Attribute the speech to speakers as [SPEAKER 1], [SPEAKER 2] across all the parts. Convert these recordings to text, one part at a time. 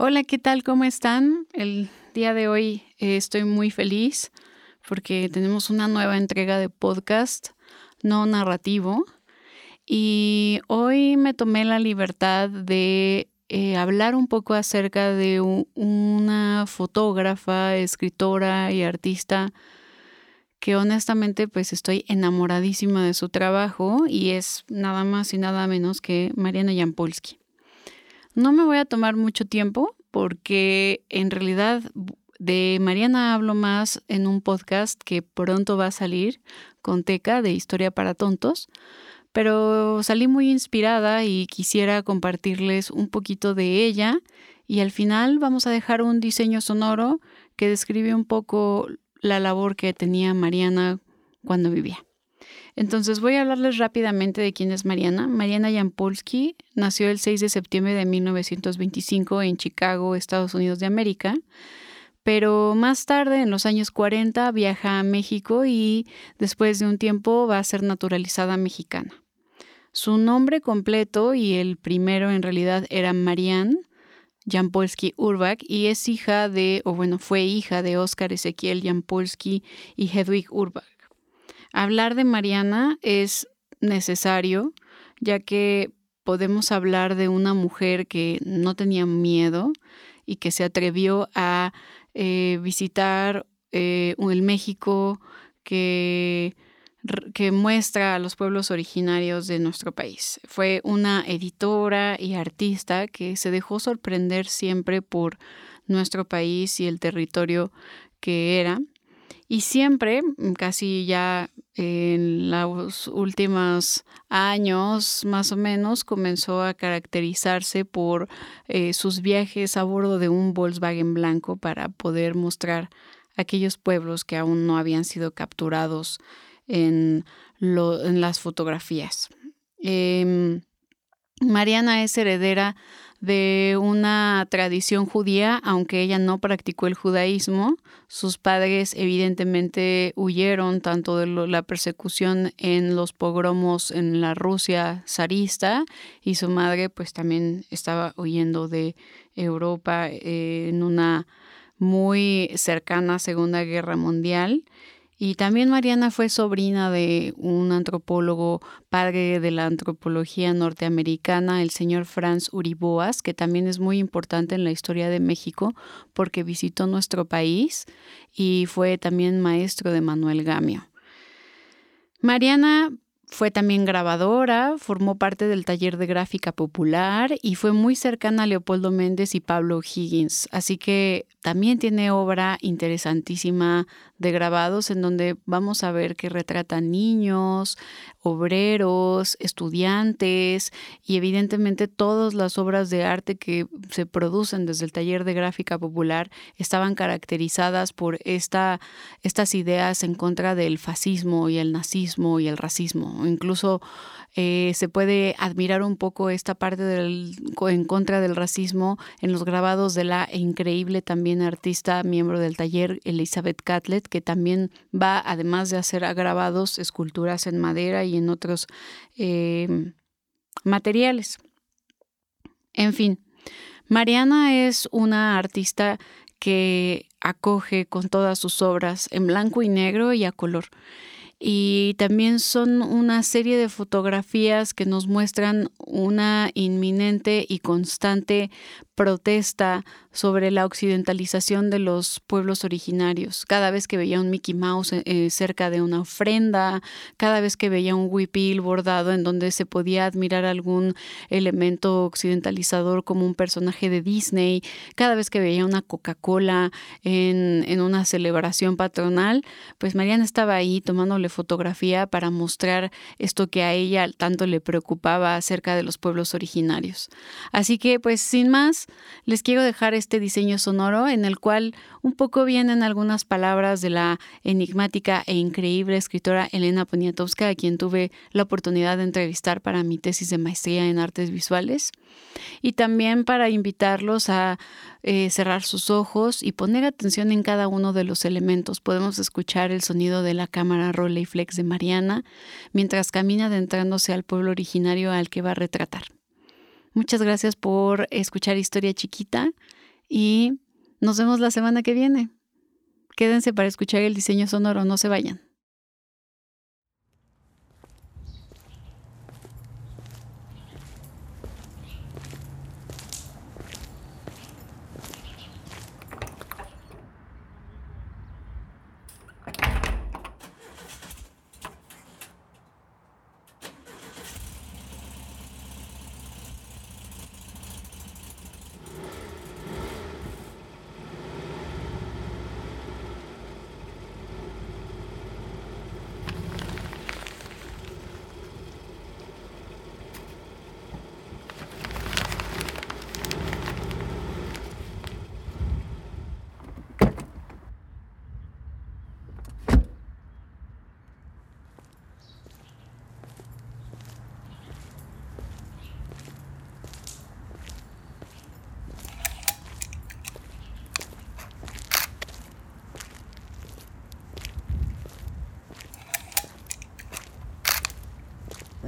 [SPEAKER 1] Hola, ¿qué tal? ¿Cómo están? El día de hoy eh, estoy muy feliz porque tenemos una nueva entrega de podcast no narrativo y hoy me tomé la libertad de eh, hablar un poco acerca de una fotógrafa, escritora y artista que honestamente pues estoy enamoradísima de su trabajo y es nada más y nada menos que Mariana Jampolsky. No me voy a tomar mucho tiempo porque en realidad de Mariana hablo más en un podcast que pronto va a salir con Teca de Historia para Tontos, pero salí muy inspirada y quisiera compartirles un poquito de ella y al final vamos a dejar un diseño sonoro que describe un poco la labor que tenía Mariana cuando vivía. Entonces voy a hablarles rápidamente de quién es Mariana. Mariana Jampolsky nació el 6 de septiembre de 1925 en Chicago, Estados Unidos de América, pero más tarde, en los años 40, viaja a México y después de un tiempo va a ser naturalizada mexicana. Su nombre completo y el primero en realidad era Marianne Jampolsky Urbach y es hija de, o bueno, fue hija de Óscar Ezequiel Jampolsky y Hedwig Urbach. Hablar de Mariana es necesario, ya que podemos hablar de una mujer que no tenía miedo y que se atrevió a eh, visitar eh, el México que que muestra a los pueblos originarios de nuestro país. Fue una editora y artista que se dejó sorprender siempre por nuestro país y el territorio que era. Y siempre, casi ya en los últimos años más o menos, comenzó a caracterizarse por eh, sus viajes a bordo de un Volkswagen blanco para poder mostrar aquellos pueblos que aún no habían sido capturados en, las fotografías. Em, Mariana es heredera de una tradición judía, aunque ella no practicó el judaísmo. Sus padres evidentemente huyeron tanto de la persecución en los pogromos en la Rusia zarista y su madre pues también estaba huyendo de Europa eh, en una muy cercana Segunda Guerra Mundial. Y también Mariana fue sobrina de un antropólogo, padre de la antropología norteamericana, el señor Franz Uriboas, que también es muy importante en la historia de México porque visitó nuestro país y fue también maestro de Manuel Gamio. Mariana fue también grabadora, formó parte del taller de gráfica popular y fue muy cercana a Leopoldo Méndez y Pablo Higgins. Así que también tiene obra interesantísima de grabados en donde vamos a ver que retratan niños, obreros, estudiantes y evidentemente todas las obras de arte que se producen desde el taller de gráfica popular estaban caracterizadas por esta, estas ideas en contra del fascismo y el nazismo y el racismo. Incluso eh, se puede admirar un poco esta parte en contra del racismo en los grabados de la increíble también artista, miembro del taller, Elizabeth Catlett, que también va, además de hacer grabados, esculturas en madera y en otros eh, materiales. En fin, Mariana es una artista que acoge con todas sus obras en blanco y negro y a color y también son una serie de fotografías que nos muestran una inminente y constante protesta sobre la occidentalización de los pueblos originarios. Cada vez que veía un Mickey Mouse eh, eh, cerca de una ofrenda, cada vez que veía un huipil bordado en donde se podía admirar algún elemento occidentalizador como un personaje de Disney, cada vez que veía una Coca-Cola en, en una celebración patronal, pues Mariana estaba ahí tomándole fotografía para mostrar esto que a ella tanto le preocupaba acerca de los pueblos originarios. Así que, pues sin más, les quiero dejar este diseño sonoro en el cual un poco vienen algunas palabras de la enigmática e increíble escritora Elena Poniatowska, a quien tuve la oportunidad de entrevistar para mi tesis de maestría en artes visuales, y también para invitarlos a eh, cerrar sus ojos y poner atención en cada uno de los elementos. Podemos escuchar el sonido de la cámara Rolleiflex de Mariana mientras camina adentrándose al pueblo originario al que va a retratar. Muchas gracias por escuchar Historia Chiquita y nos vemos la semana que viene. Quédense para escuchar el diseño sonoro, no se vayan.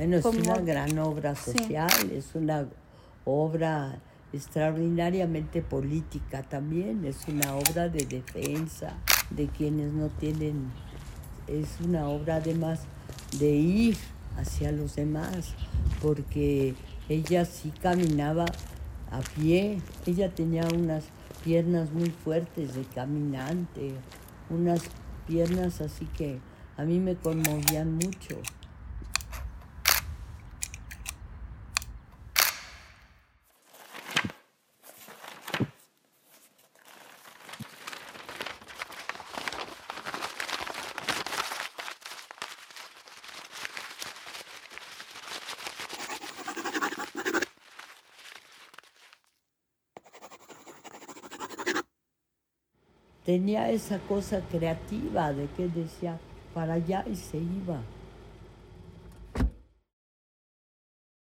[SPEAKER 2] Bueno, es una gran obra social, es una obra extraordinariamente política también, es una obra de defensa de quienes no tienen, es una obra además de ir hacia los demás, porque ella sí caminaba a pie, ella tenía unas piernas muy fuertes de caminante, unas piernas así que a mí me conmovían mucho. Tenía esa cosa creativa de que decía para allá y se iba.